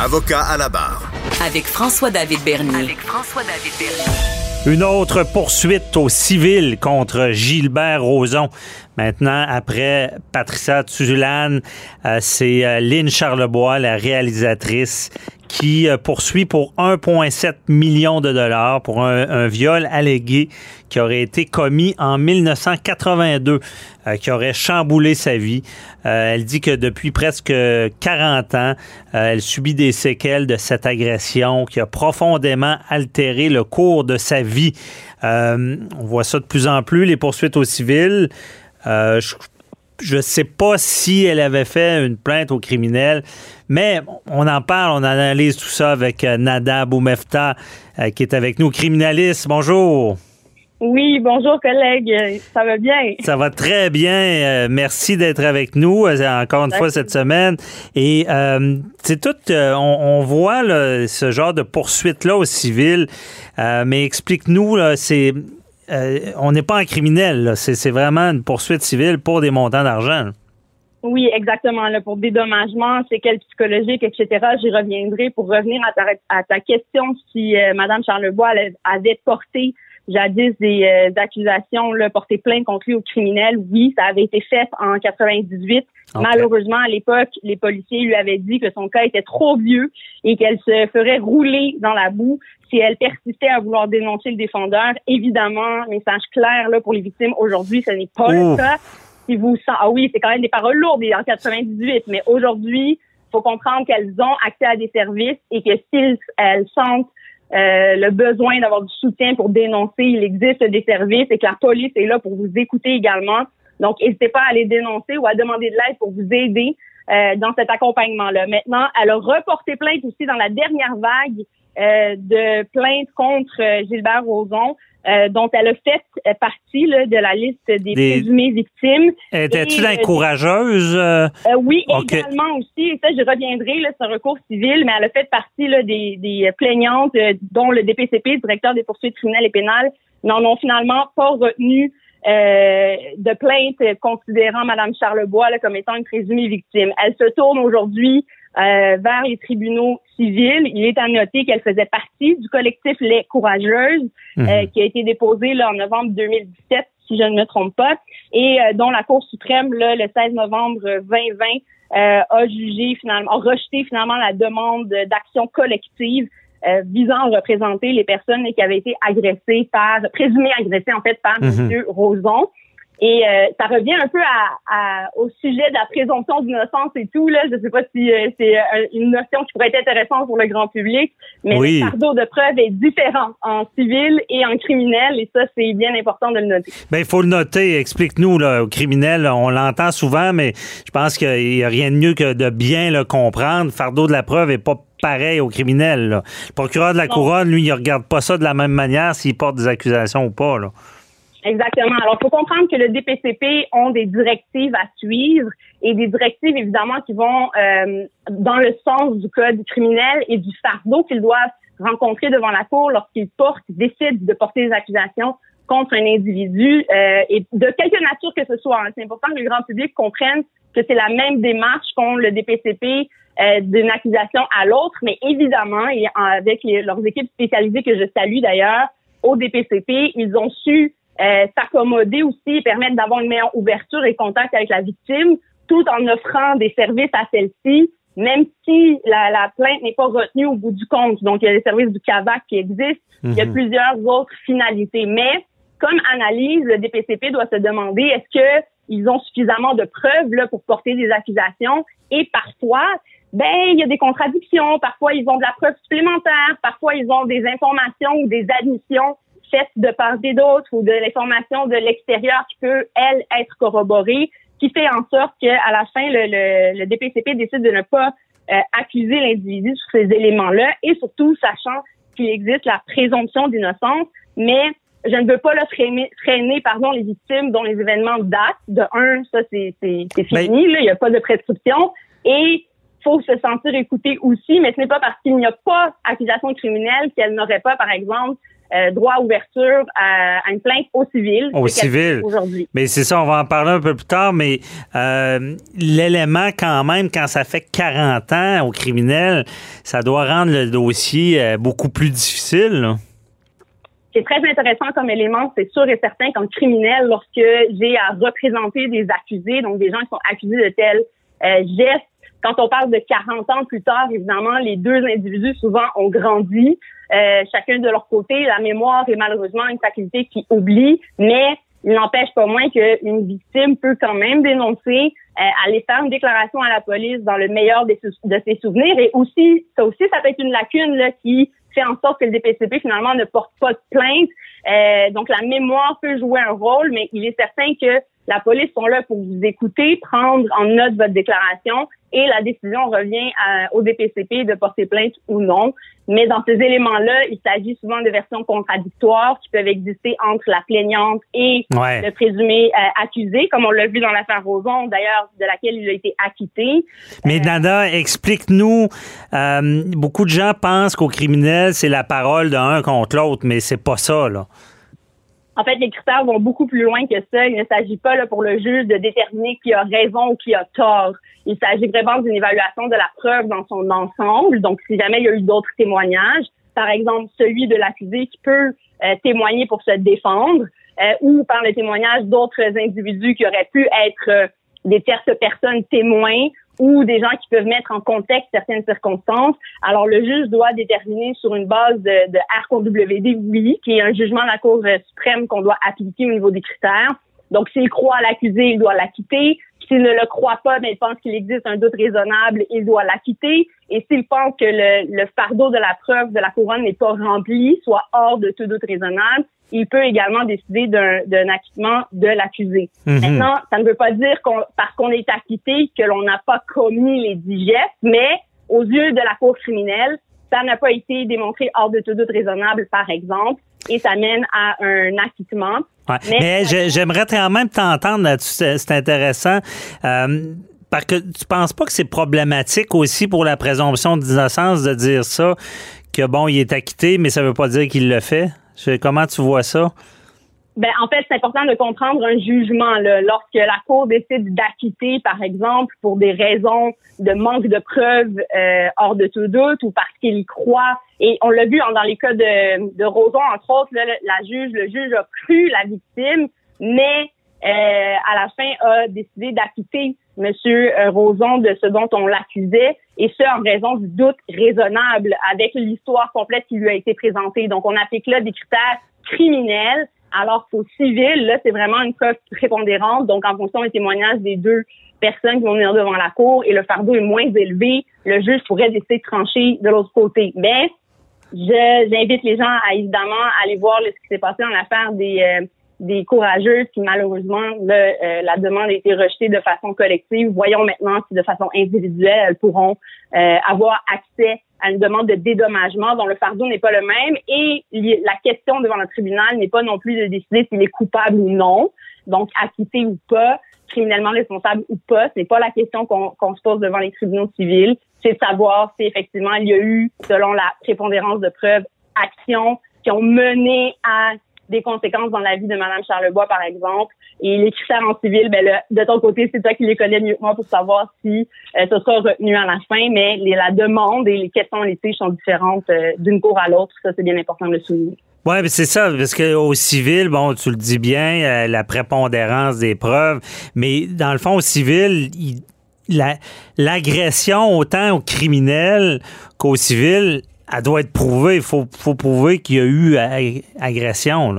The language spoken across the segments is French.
Avocat à la barre. Avec François-David Bernier. Avec François-David Bernier. Une autre poursuite au civil contre Gilbert Rozon. Maintenant, après Patricia Tuzulane, euh, c'est euh, Lynn Charlebois, la réalisatrice, qui euh, poursuit pour 1,7 million de dollars pour un, viol allégué qui aurait été commis en 1982, qui aurait chamboulé sa vie. elle dit que depuis presque 40 ans, elle subit des séquelles de cette agression qui a profondément altéré le cours de sa vie. on voit ça de plus en plus, les poursuites au civil. Euh, je ne sais pas si elle avait fait une plainte au criminel, mais on en parle, on analyse tout ça avec euh, Nada Boumefta, euh, qui est avec nous, criminaliste. Bonjour. Oui, bonjour collègue, ça va bien? Ça va très bien. merci d'être avec nous encore une fois cette semaine. Et c'est tout, on, voit ce genre de poursuite-là au civil, mais explique-nous, c'est euh, on n'est pas un criminel. C'est vraiment une poursuite civile pour des montants d'argent. Oui, exactement. Là, pour dédommagement, séquelles psychologiques, etc. J'y reviendrai pour revenir à ta, question si euh, Mme Charlebois avait porté jadis des euh, accusations là, portées plainte contre lui au criminel. Oui, ça avait été fait en 98. Malheureusement, à l'époque, les policiers lui avaient dit que son cas était trop vieux et qu'elle se ferait rouler dans la boue si elle persistait à vouloir dénoncer le défendeur. Évidemment, message clair là pour les victimes aujourd'hui, ce n'est pas le cas. Si vous ah oui, c'est quand même des paroles lourdes en 98, mais aujourd'hui, faut comprendre qu'elles ont accès à des services et que si elles sentent euh, le besoin d'avoir du soutien pour dénoncer, il existe des services et que la police est là pour vous écouter également. Donc, n'hésitez pas à aller dénoncer ou à demander de l'aide pour vous aider euh, dans cet accompagnement-là. Maintenant, elle a reporté plainte aussi dans la dernière vague euh, de plaintes contre Gilbert Rozon. dont elle a fait partie de la liste des, présumées victimes. Étais-tu la courageuse? oui, également aussi. Et ça, je reviendrai, c'est un recours civil, mais elle a fait partie des, des plaignantes dont le DPCP, directeur des poursuites criminelles et pénales, n'en ont finalement pas retenu euh, de plainte considérant Mme Charlebois comme étant une présumée victime. Elle se tourne aujourd'hui euh, vers les tribunaux civils. Il est à noter qu'elle faisait partie du collectif Les Courageuses, euh, mhm. qui a été déposé là, en novembre 2017, si je ne me trompe pas, et dont la Cour suprême, là, le 16 novembre 2020, a jugé finalement, a rejeté finalement la demande d'action collective euh, visant à représenter les personnes qui avaient été agressées par, présumées agressées en fait par M. Mhm. Roson. Et euh, ça revient un peu à, au sujet de la présomption d'innocence et tout. Là. Je ne sais pas si euh, c'est une notion qui pourrait être intéressante pour le grand public, mais le fardeau de preuve est différent en civil et en criminel, et ça, c'est bien important de le noter. Bien, il faut le noter. Explique-nous, au criminel, on l'entend souvent, mais je pense qu'il n'y a rien de mieux que de bien le comprendre. Fardeau de la preuve n'est pas pareil au criminel. Le procureur de la couronne, lui, il regarde pas ça de la même manière s'il porte des accusations ou pas. Exactement. Alors, il faut comprendre que le DPCP ont des directives à suivre et des directives, évidemment, qui vont euh, dans le sens du code criminel et du fardeau qu'ils doivent rencontrer devant la cour lorsqu'ils portent, décident de porter des accusations contre un individu euh, et de quelque nature que ce soit. C'est important que le grand public comprenne que c'est la même démarche qu'ont le DPCP euh, d'une accusation à l'autre, mais évidemment, et avec leurs équipes spécialisées que je salue d'ailleurs, au DPCP, ils ont su euh, s'accommoder aussi et permettre d'avoir une meilleure ouverture et contact avec la victime, tout en offrant des services à celle-ci, même si la, plainte n'est pas retenue au bout du compte. Donc, il y a les services du CAVAC qui existent, il y a mhm. plusieurs autres finalités. Mais, comme analyse, le DPCP doit se demander est-ce que ils ont suffisamment de preuves là, pour porter des accusations? Et parfois ben il y a des contradictions, parfois ils ont de la preuve supplémentaire, parfois ils ont des informations ou des admissions faites de part et d'autre ou de l'information de l'extérieur qui peut elle être corroborée, qui fait en sorte qu'à la fin le, le, DPCP décide de ne pas euh, accuser l'individu sur ces éléments-là et surtout sachant qu'il existe la présomption d'innocence, mais je ne veux pas le freiner, freiner pardon, les victimes dont les événements datent. De un, ça, c'est fini. il n'y a pas de prescription. Et faut se sentir écouté aussi, mais ce n'est pas parce qu'il n'y a pas accusation criminelle qu'elle n'aurait pas, par exemple, euh, droit à ouverture à, une plainte au civil. Au civil. Aujourd'hui. Mais c'est ça, on va en parler un peu plus tard, mais euh, l'élément quand même, quand ça fait 40 ans au criminel, ça doit rendre le dossier euh, beaucoup plus difficile. C'est très intéressant comme élément, c'est sûr et certain qu'en criminel, lorsque j'ai à représenter des accusés, donc des gens qui sont accusés de tels gestes, quand on parle de 40 ans plus tard, évidemment, les deux individus souvent ont grandi, euh, chacun de leur côté. La mémoire est malheureusement une faculté qui oublie, mais il n'empêche pas moins qu'une victime peut quand même dénoncer, euh, aller faire une déclaration à la police dans le meilleur de ses souvenirs. Et aussi, ça aussi, ça peut être une lacune là, qui fait en sorte que le DPCP finalement ne porte pas de plainte. Euh, donc la mémoire peut jouer un rôle, mais il est certain que la police sont là pour vous écouter, prendre en note votre déclaration et la décision revient au DPCP de porter plainte ou non. Mais dans ces éléments-là, il s'agit souvent de versions contradictoires qui peuvent exister entre la plaignante et le présumé euh, accusé, comme on l'a vu dans l'affaire Roson, d'ailleurs, de laquelle il a été acquitté. Mais euh, Nada, explique-nous. Euh, beaucoup de gens pensent qu'au criminel, c'est la parole d'un contre l'autre, mais c'est pas ça, là. En fait, les critères vont beaucoup plus loin que ça. Il ne s'agit pas là, pour le juge de déterminer qui a raison ou qui a tort. Il s'agit vraiment d'une évaluation de la preuve dans son ensemble. Donc, si jamais il y a eu d'autres témoignages, par exemple celui de l'accusé qui peut euh, témoigner pour se défendre, euh, ou par le témoignage d'autres individus qui auraient pu être euh, des tierces personnes témoins ou des gens qui peuvent mettre en contexte certaines circonstances. Alors, le juge doit déterminer sur une base de, de RQWD, oui, qui est un jugement de la Cour suprême qu'on doit appliquer au niveau des critères. Donc, s'il croit à l'accusé, il doit l'acquitter. S'il ne le croit pas, mais il pense qu'il existe un doute raisonnable, il doit l'acquitter. Et s'il pense que le, le, fardeau de la preuve de la couronne n'est pas rempli, soit hors de tout doute raisonnable, il peut également décider d'un acquittement de l'accusé. Mhm. Maintenant, ça ne veut pas dire qu'on parce qu'on est acquitté que l'on n'a pas commis les dix gestes, mais aux yeux de la Cour criminelle, ça n'a pas été démontré hors de tout doute raisonnable, par exemple, et ça mène à un acquittement. Mais, j'aimerais quand même t'entendre là-dessus, c'est intéressant. Euh, parce que tu penses pas que c'est problématique aussi pour la présomption d'innocence de dire ça, que bon, il est acquitté, mais ça veut pas dire qu'il le fait? Comment tu vois ça? Ben, en fait, c'est important de comprendre un jugement. Là. Lorsque la Cour décide d'acquitter, par exemple, pour des raisons de manque de preuves euh, hors de tout doute ou parce qu'il y croit, et on l'a vu dans les cas de, de Roson, entre autres, la juge, le juge a cru la victime, mais euh, à la fin a décidé d'acquitter Monsieur euh, Roson de ce dont on l'accusait, et ce en raison du doute raisonnable avec l'histoire complète qui lui a été présentée. Donc, on applique là des critères criminels, alors qu'au civil, là, c'est vraiment une preuve prépondérante. Donc, en fonction des témoignages des deux personnes qui vont venir devant la cour et le fardeau est moins élevé, le juge pourrait décider de trancher de l'autre côté. Mais j'invite les gens à évidemment aller voir ce qui s'est passé dans l'affaire des euh, des courageux qui malheureusement euh, la demande a été rejetée de façon collective. Voyons maintenant si de façon individuelle elles pourront euh, avoir accès à une demande de dédommagement dont le fardeau n'est pas le même et la question devant le tribunal n'est pas non plus de décider s'il est coupable ou non, donc acquitté ou pas, criminellement responsable ou pas. Ce n'est pas la question qu'on se pose devant les tribunaux civils. C'est de savoir si effectivement il y a eu, selon la prépondérance de preuves, actions qui ont mené à des conséquences dans la vie de Madame Charlebois, par exemple. Et les critères en civil, ben de ton côté, c'est toi qui les connais mieux que moi pour savoir si euh, ce sera retenu à la fin, mais la demande et les questions litiges sont différentes euh, d'une cour à l'autre. Ça, c'est bien important de le souligner. Oui, c'est ça, parce qu'au civil, bon, tu le dis bien, euh, la prépondérance des preuves, mais dans le fond, au civil, l'agression autant au criminel qu'au civil, elle doit être prouvée. Il faut, faut prouver qu'il y a eu agression.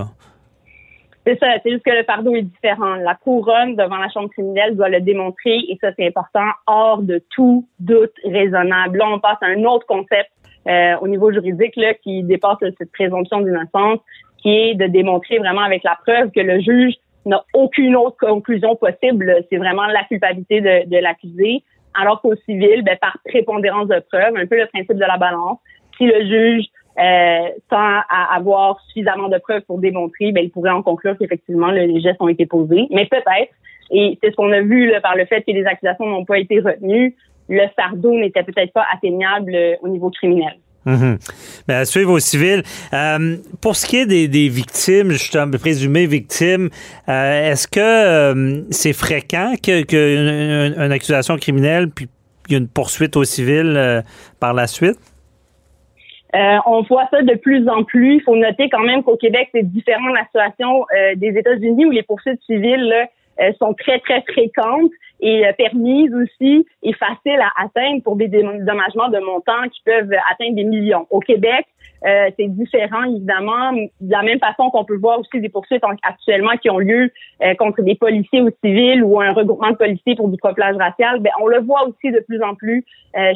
C'est ça, c'est juste que le fardeau est différent. La couronne devant la chambre criminelle doit le démontrer et ça, c'est important, hors de tout doute raisonnable. Là, on passe à un autre concept euh, au niveau juridique là, qui dépasse cette présomption d'innocence, qui est de démontrer vraiment avec la preuve que le juge n'a aucune autre conclusion possible. C'est vraiment la culpabilité de, de l'accusé. Alors qu'au civil, ben, par prépondérance de preuve, un peu le principe de la balance, si le juge euh, sans avoir suffisamment de preuves pour démontrer, ben, il pourrait en conclure qu'effectivement les gestes ont été posés. Mais peut-être, et c'est ce qu'on a vu par le fait que les accusations n'ont pas été retenues, le fardeau n'était peut-être pas atteignable euh, au niveau criminel. Mhm. Ben, à suivre au civil. Euh, pour ce qui est des, des victimes, justement, présumées victimes, euh, est-ce que euh, c'est fréquent qu'une accusation criminelle, puis il y a une poursuite au civil par la suite? On voit ça de plus en plus. Il faut noter quand même qu'au Québec, c'est différent de la situation des États-Unis où les poursuites civiles là, euh, sont très, très fréquentes et euh, permises aussi et faciles à atteindre pour des dédommagements de montants qui peuvent atteindre des millions. Au Québec, euh, c'est différent, évidemment. De la même façon qu'on peut voir aussi des poursuites actuellement qui ont lieu contre des policiers ou civils ou un regroupement de policiers pour du couplage racial, ben, on le voit aussi de plus en plus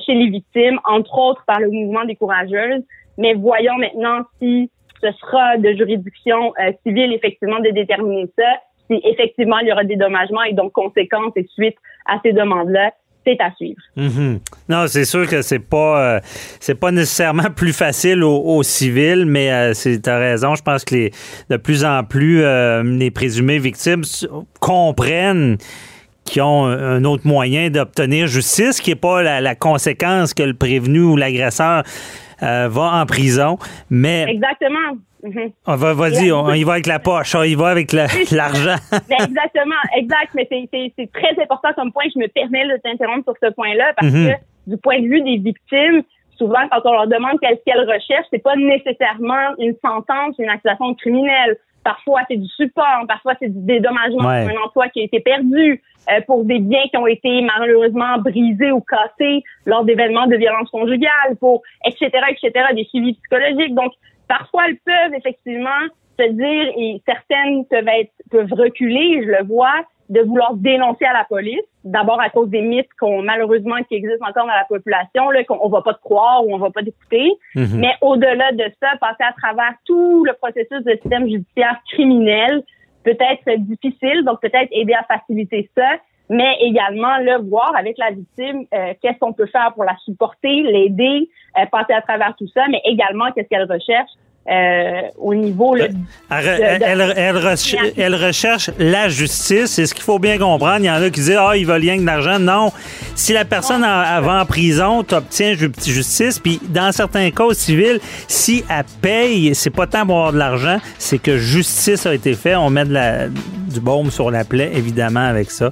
chez les victimes, entre autres par le mouvement des courageuses. Mais voyons maintenant si ce sera de juridiction civile, effectivement, de déterminer ça si effectivement il y aura des dommagements et donc conséquences et suite à ces demandes-là, c'est à suivre. Mm-hmm. Non, c'est sûr que c'est pas euh, c'est pas nécessairement plus facile aux, civils, mais euh, tu as raison. Je pense que les, de plus en plus euh, les présumées victimes comprennent qu'ils ont un autre moyen d'obtenir justice, qui n'est pas la, la, conséquence que le prévenu ou l'agresseur va en prison. Mais exactement. Mhm. On va, vas-y, on, y va avec la poche, on y va avec l'argent. Ben, exactement, exact. Mais c'est très important comme point. Je me permets de t'interrompre sur ce point-là parce mhm. que du point de vue des victimes, souvent quand on leur demande qu'est-ce qu'elles recherchent, c'est pas nécessairement une sentence, une accusation criminelle. Parfois, c'est du support, parfois, c'est du dédommagement pour un emploi qui a été perdu, euh, pour des biens qui ont été malheureusement brisés ou cassés lors d'événements de violence conjugale, pour etc., etc., des suivis psychologiques. Donc, Parfois, elles peuvent effectivement se dire, et certaines peuvent être peuvent reculer, je le vois, de vouloir dénoncer à la police. D'abord à cause des mythes qu'on malheureusement qui existent encore dans la population, là, qu'on va pas te croire ou on va pas t'écouter. Mhm. Mais au-delà de ça, passer à travers tout le processus de système judiciaire criminel peut être difficile, donc peut-être aider à faciliter ça, mais également le voir avec la victime euh, qu'est-ce qu'on peut faire pour la supporter, l'aider, euh, passer à travers tout ça, mais également qu'est-ce qu'elle recherche euh, au niveau. elle, recherche, la justice. C'est ce qu'il faut bien comprendre. Il y en a qui disent Ah, il veulent rien que d'argent. Non. Si la personne va en prison, tu obtiens justice. Puis dans certains cas civils, si elle paye, c'est pas tant pour avoir de l'argent, c'est que justice a été faite. On met de la, du baume sur la plaie, évidemment, avec ça.